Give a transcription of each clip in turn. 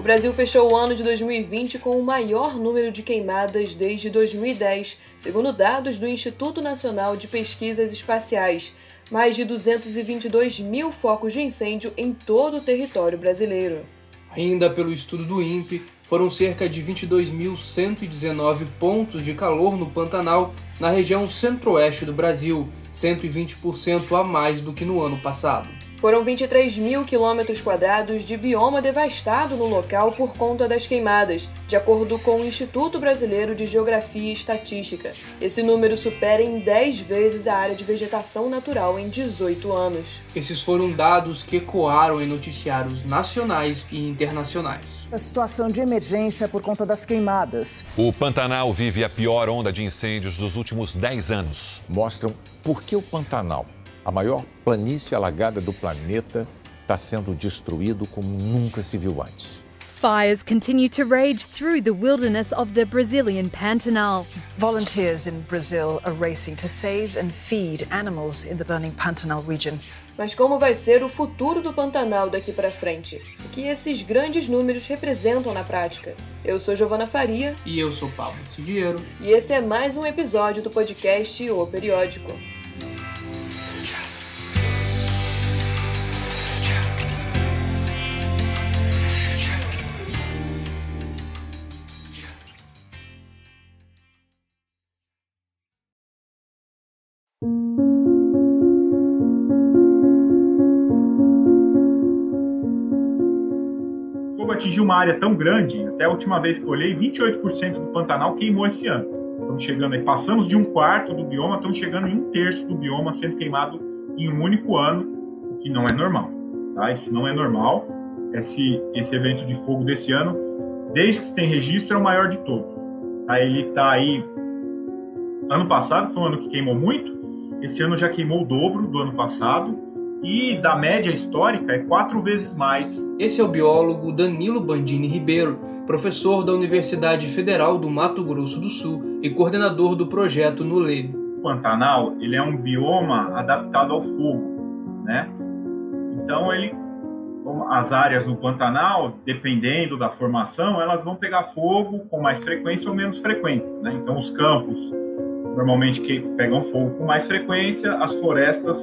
O Brasil fechou o ano de 2020 com o maior número de queimadas desde 2010, segundo dados do Instituto Nacional de Pesquisas Espaciais. Mais de 222 mil focos de incêndio em todo o território brasileiro. Ainda pelo estudo do INPE, foram cerca de 22.119 pontos de calor no Pantanal, na região centro-oeste do Brasil, 120% a mais do que no ano passado. Foram 23 mil quilômetros quadrados de bioma devastado no local por conta das queimadas, de acordo com o Instituto Brasileiro de Geografia e Estatística. Esse número supera em 10 vezes a área de vegetação natural em 18 anos. Esses foram dados que ecoaram em noticiários nacionais e internacionais. A situação de emergência por conta das queimadas. O Pantanal vive a pior onda de incêndios dos últimos 10 anos. Mostram por que o Pantanal a maior planície alagada do planeta está sendo destruído como nunca se viu antes. Fires continue to rage through the wilderness of the Brazilian Pantanal. Volunteers in Brazil are racing to save and feed animals in the burning Pantanal region. Mas como vai ser o futuro do Pantanal daqui para frente? O que esses grandes números representam na prática? Eu sou Giovana Faria. E eu sou Pablo Siviero. E esse é mais um episódio do podcast O Periódico. Uma área tão grande, até a última vez que eu olhei, 28% do Pantanal queimou esse ano. Estamos chegando aí, passamos de um quarto do bioma, estamos chegando em um terço do bioma sendo queimado em um único ano, o que não é normal. Tá? Isso não é normal. Esse, esse evento de fogo desse ano, desde que se tem registro, é o maior de todos. Tá? Ele está aí. Ano passado foi um ano que queimou muito, esse ano já queimou o dobro do ano passado e da média histórica é quatro vezes mais. Esse é o biólogo Danilo Bandini Ribeiro, professor da Universidade Federal do Mato Grosso do Sul e coordenador do projeto NULEB. O Pantanal ele é um bioma adaptado ao fogo, né? Então ele as áreas no Pantanal, dependendo da formação, elas vão pegar fogo com mais frequência ou menos frequência. Né? Então, os campos normalmente que pegam fogo com mais frequência, as florestas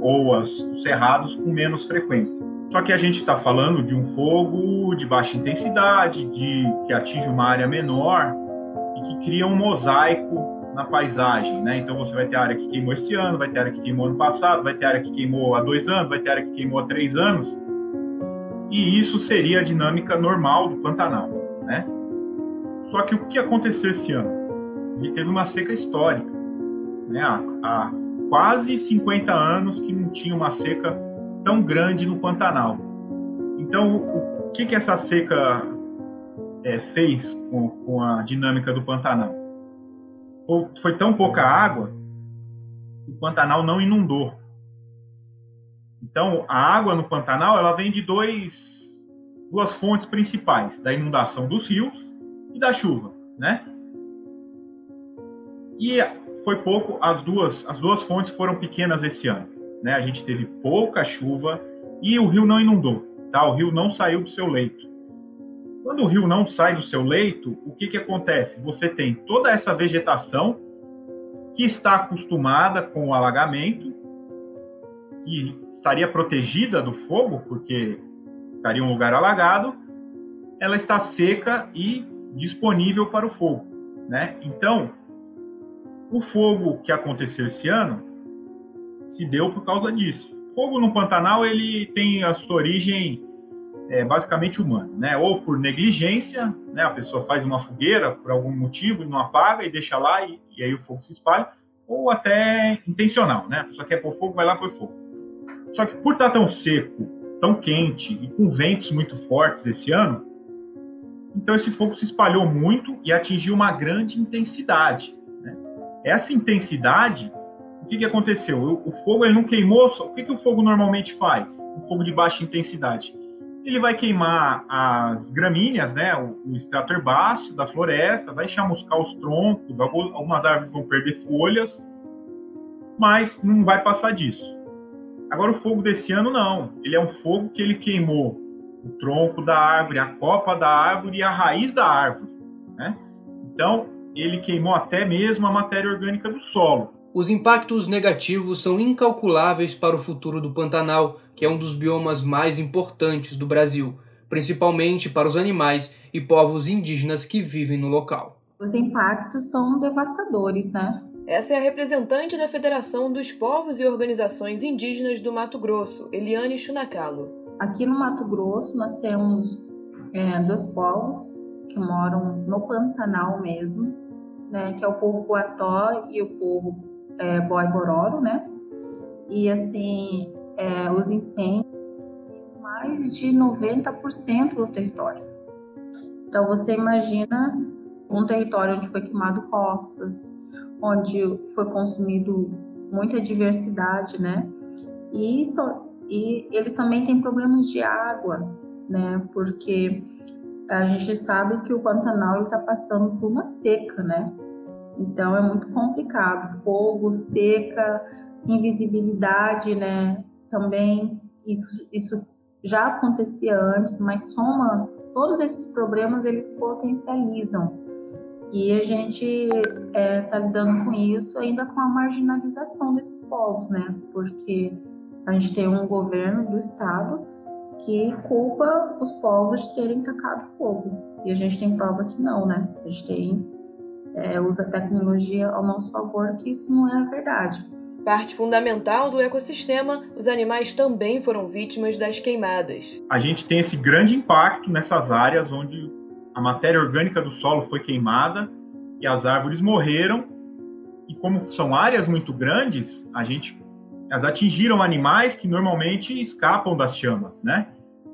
ou os cerrados com menos frequência. Só que a gente está falando de um fogo de baixa intensidade, de que atinge uma área menor e que cria um mosaico na paisagem, né? Então você vai ter área que queimou esse ano, vai ter área que queimou ano passado, vai ter área que queimou há dois anos, vai ter área que queimou há três anos. E isso seria a dinâmica normal do Pantanal, né? Só que o que aconteceu esse ano? Ele teve uma seca histórica, né? A, a quase 50 anos que não tinha uma seca tão grande no Pantanal. Então, o, que, que essa seca é, fez com, com, a dinâmica do Pantanal? Foi tão pouca água que o Pantanal não inundou. Então, a água no Pantanal ela vem de dois, duas fontes principais: da inundação dos rios e da chuva, né? E foi pouco, as duas, as duas fontes foram pequenas esse ano. Né? A gente teve pouca chuva e o rio não inundou, tá? O rio não saiu do seu leito. Quando o rio não sai do seu leito, o que, que acontece? Você tem toda essa vegetação que está acostumada com o alagamento, que estaria protegida do fogo, porque estaria um lugar alagado, ela está seca e disponível para o fogo, né? Então, o fogo que aconteceu esse ano se deu por causa disso. Fogo no Pantanal ele tem a sua origem é, basicamente humana, né? Ou por negligência, né? A pessoa faz uma fogueira por algum motivo e não apaga e deixa lá e, e aí o fogo se espalha, ou até intencional, né? A pessoa quer pôr fogo, vai lá pôr fogo. Só que por estar tão seco, tão quente e com ventos muito fortes esse ano, então esse fogo se espalhou muito e atingiu uma grande intensidade. Essa intensidade, o que, que aconteceu? O, o fogo ele não queimou. Só, o que, que o fogo normalmente faz? O fogo de baixa intensidade. Ele vai queimar as gramíneas, né, o, o extrato herbáceo da floresta, vai chamuscar os troncos, algumas árvores vão perder folhas, mas não vai passar disso. Agora o fogo desse ano não, ele é um fogo que ele queimou o tronco da árvore, a copa da árvore e a raiz da árvore. Né? Então, ele queimou até mesmo a matéria orgânica do solo. Os impactos negativos são incalculáveis para o futuro do Pantanal, que é um dos biomas mais importantes do Brasil, principalmente para os animais e povos indígenas que vivem no local. Os impactos são devastadores, né? Essa é a representante da Federação dos Povos e Organizações Indígenas do Mato Grosso, Eliane Chunacalo. Aqui no Mato Grosso nós temos é, dois povos que moram no Pantanal mesmo, né, que é o povo Guató e o povo é, Boi-Bororo, né? E assim, é, os incêndios mais de 90% do território. Então você imagina um território onde foi queimado roças, onde foi consumido muita diversidade, né? E isso e eles também têm problemas de água, né? Porque a gente sabe que o Pantanal está passando por uma seca, né? Então é muito complicado. Fogo, seca, invisibilidade, né? Também isso, isso já acontecia antes, mas soma todos esses problemas eles potencializam e a gente está é, tá lidando com isso ainda com a marginalização desses povos, né? Porque a gente tem um governo do estado que culpa os povos de terem tacado fogo. E a gente tem prova que não, né? A gente tem, é, usa a tecnologia ao nosso favor que isso não é a verdade. Parte fundamental do ecossistema, os animais também foram vítimas das queimadas. A gente tem esse grande impacto nessas áreas onde a matéria orgânica do solo foi queimada e as árvores morreram. E como são áreas muito grandes, a gente elas atingiram animais que normalmente escapam das chamas, né?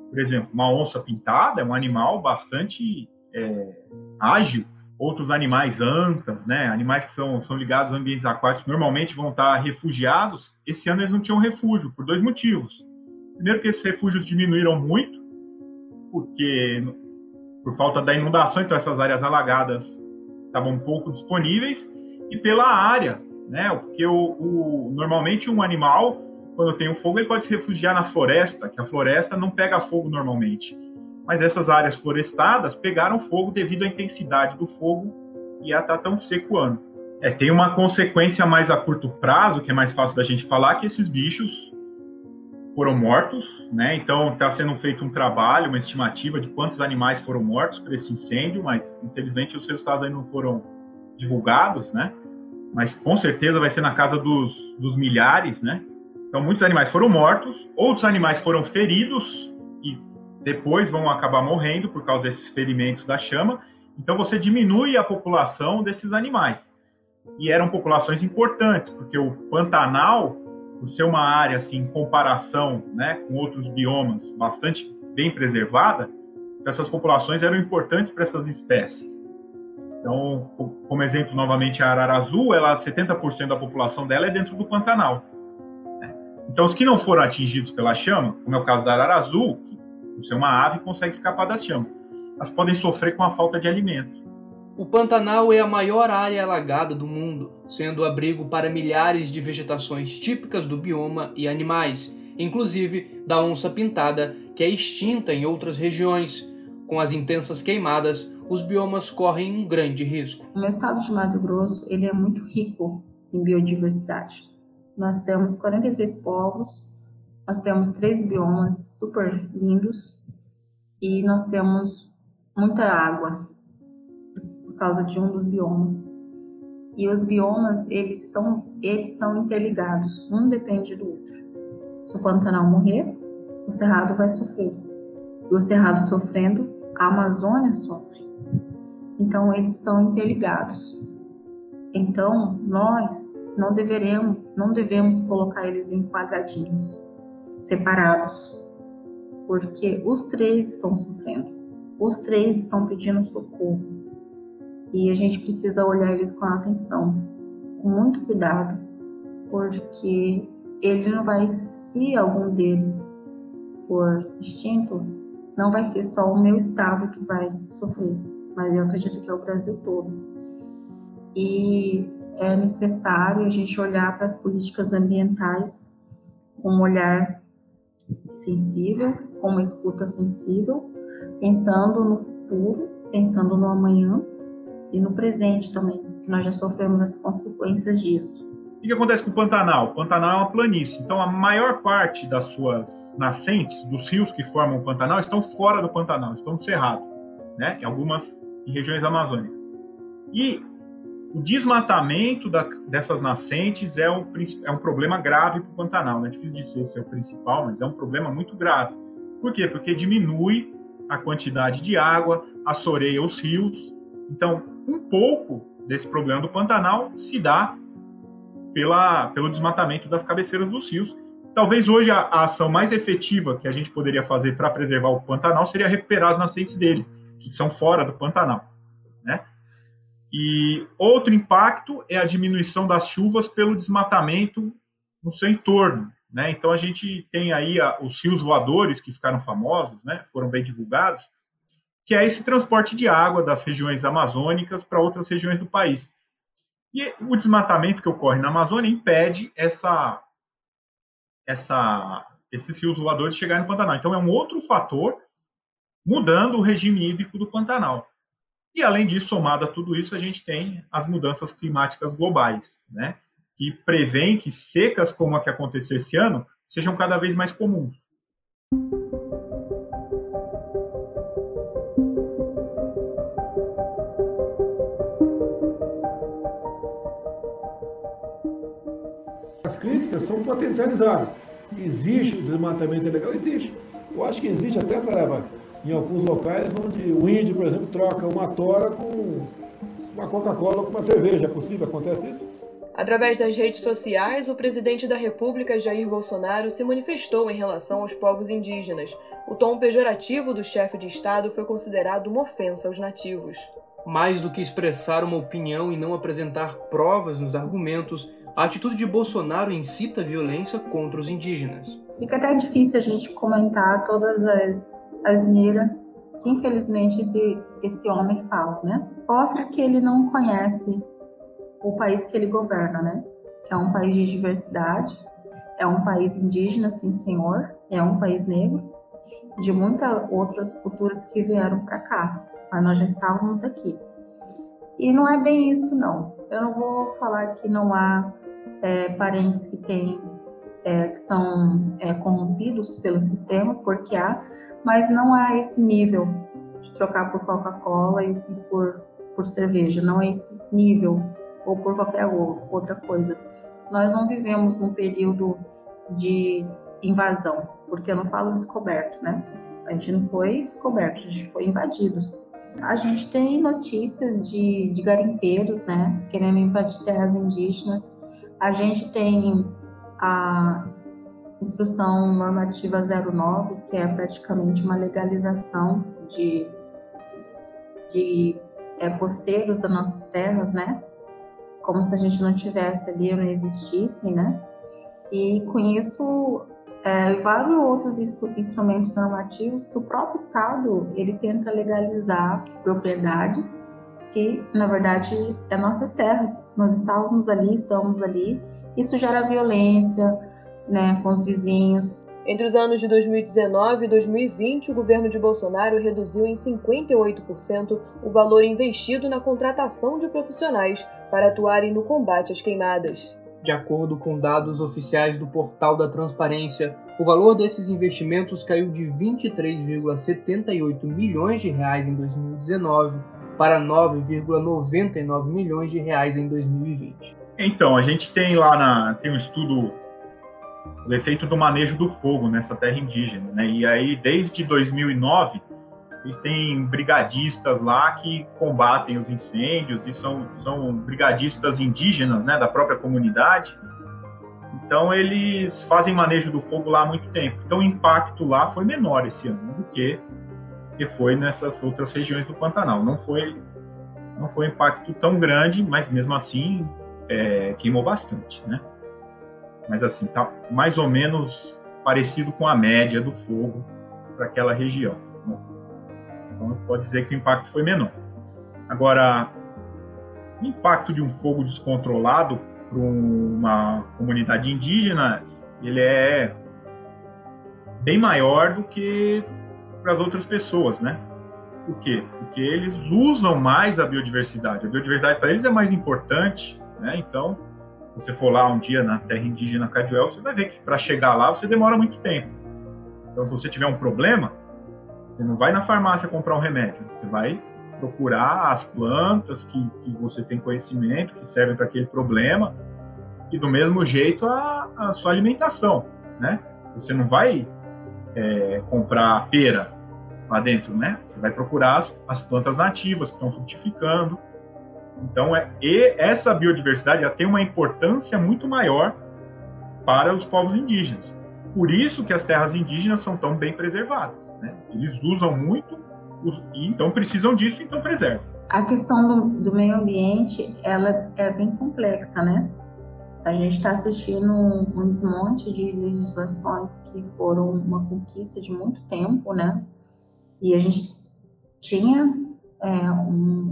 Por exemplo, uma onça pintada é um animal bastante é, ágil. Outros animais antas, né? Animais que são, são ligados a ambientes aquáticos normalmente vão estar refugiados. Esse ano eles não tinham refúgio por dois motivos. Primeiro que esses refúgios diminuíram muito, porque por falta da inundação, então essas áreas alagadas estavam pouco disponíveis e pela área né? Porque o, o, normalmente um animal, quando tem um fogo, ele pode se refugiar na floresta, que a floresta não pega fogo normalmente. Mas essas áreas florestadas pegaram fogo devido à intensidade do fogo e a estar tá tão seco ano. É, tem uma consequência mais a curto prazo, que é mais fácil da gente falar, que esses bichos foram mortos, né? Então está sendo feito um trabalho, uma estimativa de quantos animais foram mortos por esse incêndio, mas infelizmente os resultados ainda não foram divulgados, né? Mas com certeza vai ser na casa dos, dos milhares, né? Então, muitos animais foram mortos, outros animais foram feridos e depois vão acabar morrendo por causa desses ferimentos da chama. Então, você diminui a população desses animais. E eram populações importantes, porque o Pantanal, por ser uma área, assim, em comparação né, com outros biomas, bastante bem preservada, essas populações eram importantes para essas espécies. Então, como exemplo, novamente, a arara azul, ela 70% da população dela é dentro do Pantanal. Né? Então, os que não foram atingidos pela chama, como é o caso da arara azul, que por ser uma ave consegue escapar da chama, elas podem sofrer com a falta de alimento. O Pantanal é a maior área alagada do mundo, sendo abrigo para milhares de vegetações típicas do bioma e animais, inclusive da onça pintada, que é extinta em outras regiões. Com as intensas queimadas, os biomas correm um grande risco. O estado de Mato Grosso ele é muito rico em biodiversidade. Nós temos 43 povos, nós temos três biomas super lindos e nós temos muita água por causa de um dos biomas. E os biomas eles são eles são interligados, um depende do outro. Se o Pantanal morrer, o Cerrado vai sofrer. E o Cerrado sofrendo, a Amazônia sofre. Então, eles são interligados. Então, nós não deveremos, não devemos colocar eles em quadradinhos, separados, porque os três estão sofrendo, os três estão pedindo socorro. E a gente precisa olhar eles com atenção, com muito cuidado, porque ele não vai, se algum deles for extinto, não vai ser só o meu estado que vai sofrer, mas eu acredito que é o Brasil todo. E é necessário a gente olhar para as políticas ambientais com um olhar sensível, com uma escuta sensível, pensando no futuro, pensando no amanhã e no presente também, que nós já sofremos as consequências disso. O que acontece com o Pantanal? O Pantanal é uma planície, então a maior parte das suas nascentes, dos rios que formam o Pantanal, estão fora do Pantanal, estão no Cerrado, né? em algumas em regiões amazônicas. E o desmatamento da, dessas nascentes é um, é um problema grave para o Pantanal. Não é difícil dizer se é o principal, mas é um problema muito grave. Por quê? Porque diminui a quantidade de água, assoreia os rios. Então, um pouco desse problema do Pantanal se dá pela, pelo desmatamento das cabeceiras dos rios. Talvez hoje a, a ação mais efetiva que a gente poderia fazer para preservar o Pantanal seria recuperar as nascentes dele, que são fora do Pantanal. Né? E outro impacto é a diminuição das chuvas pelo desmatamento no seu entorno. Né? Então a gente tem aí a, os rios voadores que ficaram famosos, né? foram bem divulgados, que é esse transporte de água das regiões amazônicas para outras regiões do país. E o desmatamento que ocorre na Amazônia impede essa, essa, esses rios voadores de chegarem no Pantanal. Então é um outro fator mudando o regime hídrico do Pantanal. E, além disso, somado a tudo isso, a gente tem as mudanças climáticas globais, né? que prevêem que secas como a que aconteceu esse ano sejam cada vez mais comuns. As críticas são potencializadas. Existe o desmatamento ilegal? Existe. Eu acho que existe até essa em alguns locais onde o índio, por exemplo, troca uma tora com uma Coca-Cola com uma cerveja. É possível? Acontece isso? Através das redes sociais, o presidente da República, Jair Bolsonaro, se manifestou em relação aos povos indígenas. O tom pejorativo do chefe de Estado foi considerado uma ofensa aos nativos. Mais do que expressar uma opinião e não apresentar provas nos argumentos, a atitude de Bolsonaro incita a violência contra os indígenas. Fica até difícil a gente comentar todas as asneira que infelizmente esse, esse homem fala, né? Mostra que ele não conhece o país que ele governa, né? Que é um país de diversidade, é um país indígena, sim senhor, é um país negro, de muitas outras culturas que vieram para cá, mas nós já estávamos aqui. E não é bem isso, não. Eu não vou falar que não há é, parentes que têm é, que são é, corrompidos pelo sistema, porque há, mas não há esse nível de trocar por Coca-Cola e, e, por, por cerveja, não é esse nível, ou por qualquer outra coisa. Nós não vivemos num período de invasão, porque eu não falo descoberto, né? A gente não foi descoberto, a gente foi invadidos. A gente tem notícias de, de garimpeiros, né, querendo invadir terras indígenas. A gente tem a Instrução Normativa 09, que é praticamente uma legalização de, de é, poceiros das nossas terras, né? Como se a gente não tivesse ali, não existissem, né? E com isso, é, vários outros instru instrumentos normativos que o próprio Estado ele tenta legalizar propriedades que, na verdade, é nossas terras. Nós estávamos ali, estamos ali. Isso gera violência, né, com os vizinhos. Entre os anos de 2019 e 2020, o governo de Bolsonaro reduziu em 58% o valor investido na contratação de profissionais para atuarem no combate às queimadas. De acordo com dados oficiais do Portal da Transparência, o valor desses investimentos caiu de 23,78 milhões de reais em 2019 para 9,99 milhões de reais em 2020. Então, a gente tem lá na, tem um estudo o efeito do manejo do fogo nessa terra indígena, né? E aí desde 2009 eles têm brigadistas lá que combatem os incêndios e são, são brigadistas indígenas, né, da própria comunidade. Então eles fazem manejo do fogo lá há muito tempo. Então o impacto lá foi menor esse ano do que que foi nessas outras regiões do Pantanal. Não foi não foi um impacto tão grande, mas mesmo assim é, queimou bastante, né? Mas assim, tá mais ou menos parecido com a média do fogo para aquela região. Né? Então pode dizer que o impacto foi menor. Agora, o impacto de um fogo descontrolado para uma comunidade indígena, ele é bem maior do que para as outras pessoas, né? Por quê? Porque eles usam mais a biodiversidade. A biodiversidade para eles é mais importante, né? Então, você for lá um dia na terra indígena Caduel, você vai ver que para chegar lá você demora muito tempo. Então, se você tiver um problema, você não vai na farmácia comprar um remédio, você vai procurar as plantas que, que você tem conhecimento, que servem para aquele problema, e do mesmo jeito a, a sua alimentação, né? Você não vai é, comprar pera lá dentro, né? Você vai procurar as, as plantas nativas que estão frutificando. Então, é, essa biodiversidade já tem uma importância muito maior para os povos indígenas. Por isso que as terras indígenas são tão bem preservadas. Né? Eles usam muito e então precisam disso, então preservam. A questão do, do meio ambiente, ela é bem complexa, né? A gente está assistindo um, um desmonte de legislações que foram uma conquista de muito tempo, né? E a gente tinha é, um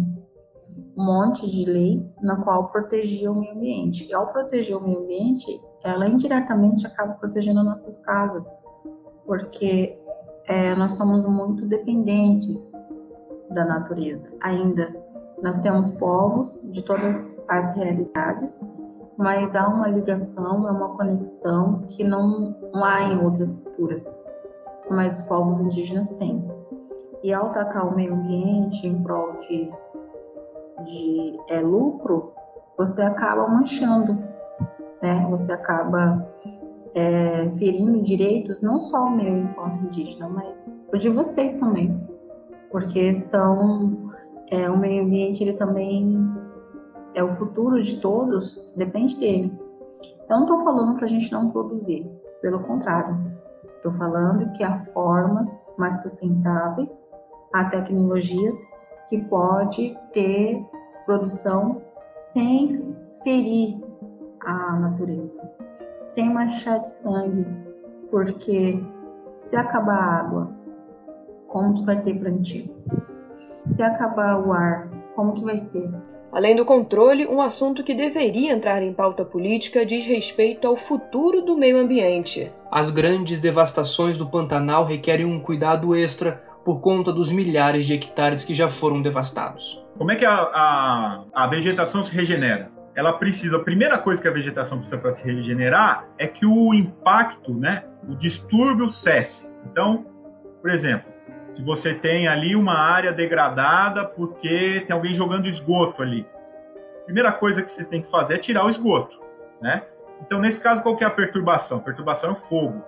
monte de leis na qual protegia o meio ambiente. E ao proteger o meio ambiente, ela indiretamente acaba protegendo nossas casas, porque é, nós somos muito dependentes da natureza ainda. Nós temos povos de todas as realidades, mas há uma ligação, é uma conexão que não há em outras culturas, mas os povos indígenas têm. E ao atacar o meio ambiente em prol de, de é, lucro, você acaba manchando, né? Você acaba é, ferindo direitos, não só o meu enquanto indígena, mas o de vocês também, porque são é, o meio ambiente ele também é o futuro de todos, depende dele. Eu não estou falando para a gente não produzir, pelo contrário, estou falando que há formas mais sustentáveis, há tecnologias que pode ter produção sem ferir a natureza sem manchar de sangue, porque se acabar a água, como que vai ter plantio? Se acabar o ar, como que vai ser? Além do controle, um assunto que deveria entrar em pauta política diz respeito ao futuro do meio ambiente. As grandes devastações do Pantanal requerem um cuidado extra por conta dos milhares de hectares que já foram devastados. Como é que a, a, a vegetação se regenera? ela precisa, a primeira coisa que a vegetação precisa para se regenerar é que o impacto, né, o distúrbio cesse. Então, por exemplo, se você tem ali uma área degradada porque tem alguém jogando esgoto ali, a primeira coisa que você tem que fazer é tirar o esgoto, né? Então, nesse caso, qual que é a perturbação? A perturbação é o fogo.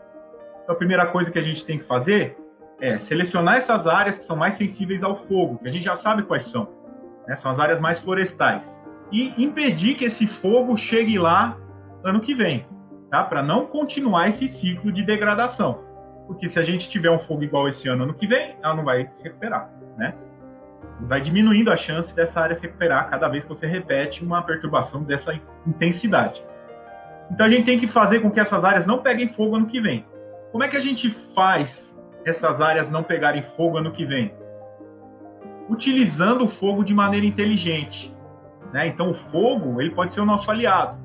Então, a primeira coisa que a gente tem que fazer é selecionar essas áreas que são mais sensíveis ao fogo, que a gente já sabe quais são. Né? São as áreas mais florestais e impedir que esse fogo chegue lá ano que vem, tá? Para não continuar esse ciclo de degradação. Porque se a gente tiver um fogo igual esse ano, ano que vem, ela não vai se recuperar, né? Vai diminuindo a chance dessa área se recuperar cada vez que você repete uma perturbação dessa intensidade. Então a gente tem que fazer com que essas áreas não peguem fogo ano que vem. Como é que a gente faz essas áreas não pegarem fogo ano que vem? Utilizando o fogo de maneira inteligente. Né? Então, o fogo ele pode ser o nosso aliado.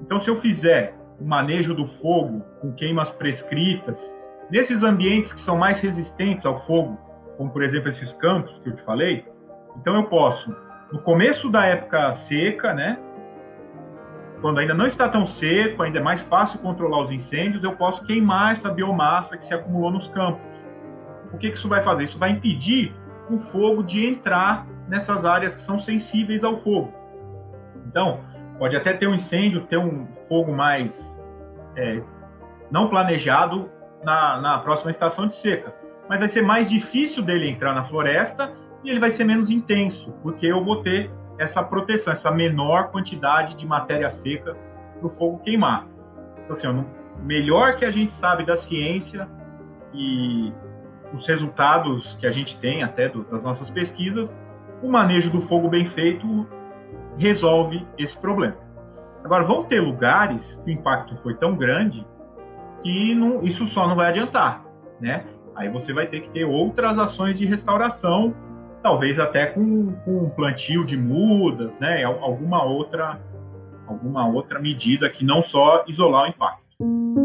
Então, se eu fizer o manejo do fogo com queimas prescritas, nesses ambientes que são mais resistentes ao fogo, como por exemplo esses campos que eu te falei, então eu posso, no começo da época seca, né? Quando ainda não está tão seco, ainda é mais fácil controlar os incêndios, eu posso queimar essa biomassa que se acumulou nos campos. O que isso vai fazer? Isso vai impedir o fogo de entrar nessas áreas que são sensíveis ao fogo. Então, pode até ter um incêndio, ter um fogo mais é, não planejado na, na próxima estação de seca, mas vai ser mais difícil dele entrar na floresta e ele vai ser menos intenso, porque eu vou ter essa proteção, essa menor quantidade de matéria seca para o fogo queimar. Então, assim, o melhor que a gente sabe da ciência e os resultados que a gente tem até do, das nossas pesquisas o manejo do fogo bem feito resolve esse problema. Agora, vão ter lugares que o impacto foi tão grande que não, isso só não vai adiantar, né? Aí você vai ter que ter outras ações de restauração, talvez até com, com plantio de mudas, né? Alguma outra, alguma outra medida que não só isolar o impacto.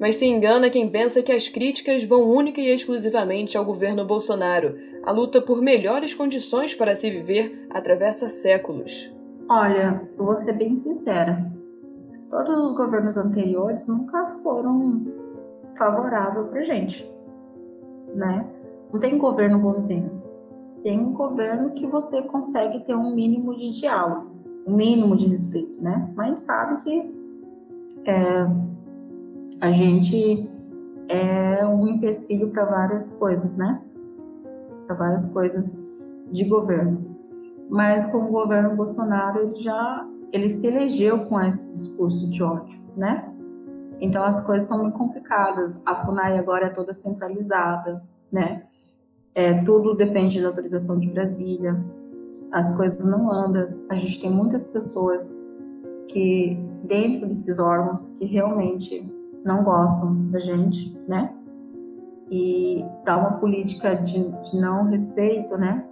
Mas se engana quem pensa que as críticas vão única e exclusivamente ao governo Bolsonaro. A luta por melhores condições para se viver atravessa séculos. Olha, vou ser bem sincera. Todos os governos anteriores nunca foram favoráveis pra gente, né? Não tem governo bonzinho. Tem um governo que você consegue ter um mínimo de diálogo, um mínimo de respeito, né? Mas a gente sabe que é, a gente é um empecilho para várias coisas, né? Para várias coisas de governo. Mas com o governo Bolsonaro, ele já ele se elegeu com esse discurso de ódio, né? Então as coisas estão muito complicadas. A Funai agora é toda centralizada, né? É, tudo depende da autorização de Brasília. As coisas não andam. A gente tem muitas pessoas que dentro desses órgãos que realmente não gostam da gente, né? E dá uma política de, de não respeito, né?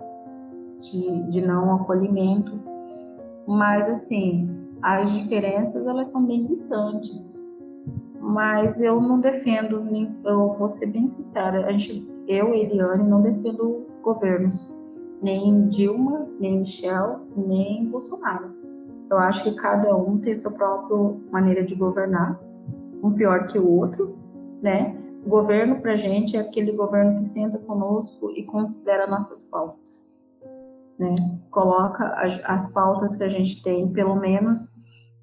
De, de não acolhimento. Mas, assim, as diferenças, elas são bem gritantes. Mas eu não defendo, nem, eu vou ser bem sincera, a gente, eu, Eliane, não defendo governos. Nem Dilma, nem Michel, nem Bolsonaro. Eu acho que cada um tem sua própria maneira de governar um pior que o outro, né? O governo para gente é aquele governo que senta conosco e considera nossas pautas, né? Coloca as, as pautas que a gente tem, pelo menos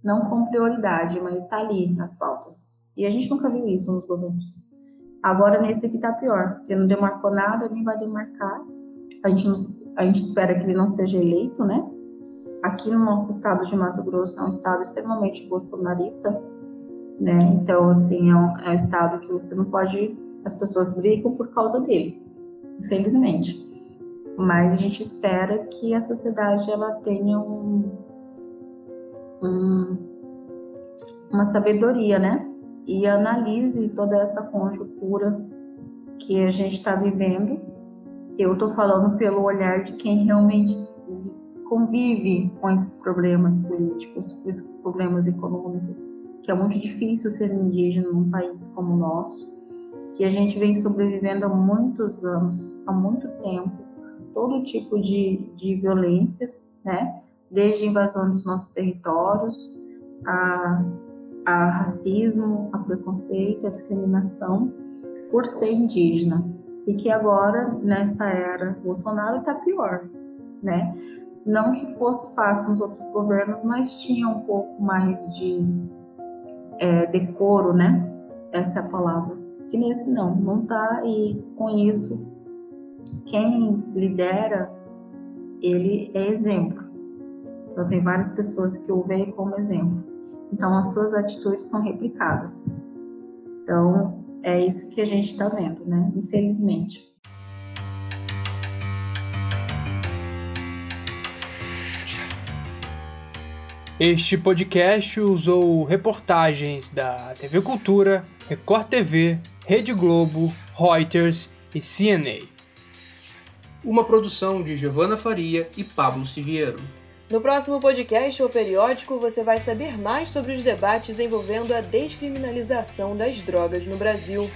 não com prioridade, mas está ali nas pautas. E a gente nunca viu isso nos governos. Agora nesse aqui tá pior, porque não demarcou nada, nem vai demarcar. A gente, a gente espera que ele não seja eleito, né? Aqui no nosso estado de Mato Grosso é um estado extremamente bolsonarista, né? Então, assim, é um, é um estado que você não pode. As pessoas brigam por causa dele, infelizmente. Mas a gente espera que a sociedade ela tenha um, um, uma sabedoria, né? E analise toda essa conjuntura que a gente está vivendo. Eu estou falando pelo olhar de quem realmente convive com esses problemas políticos, com esses problemas econômicos que é muito difícil ser indígena num país como o nosso, que a gente vem sobrevivendo há muitos anos, há muito tempo, todo tipo de, de violências, né? Desde invasão dos nossos territórios, a, a racismo, a preconceito, a discriminação por ser indígena. E que agora, nessa era Bolsonaro, está pior, né? Não que fosse fácil nos outros governos, mas tinha um pouco mais de é, decoro, né? Essa é a palavra. Que nesse não, não tá. E com isso, quem lidera, ele é exemplo. Então, tem várias pessoas que o veem como exemplo. Então, as suas atitudes são replicadas. Então, é isso que a gente está vendo, né? Infelizmente. Este podcast usou reportagens da TV Cultura, Record TV, Rede Globo, Reuters e CNA. Uma produção de Giovanna Faria e Pablo Siviero. No próximo podcast ou periódico, você vai saber mais sobre os debates envolvendo a descriminalização das drogas no Brasil.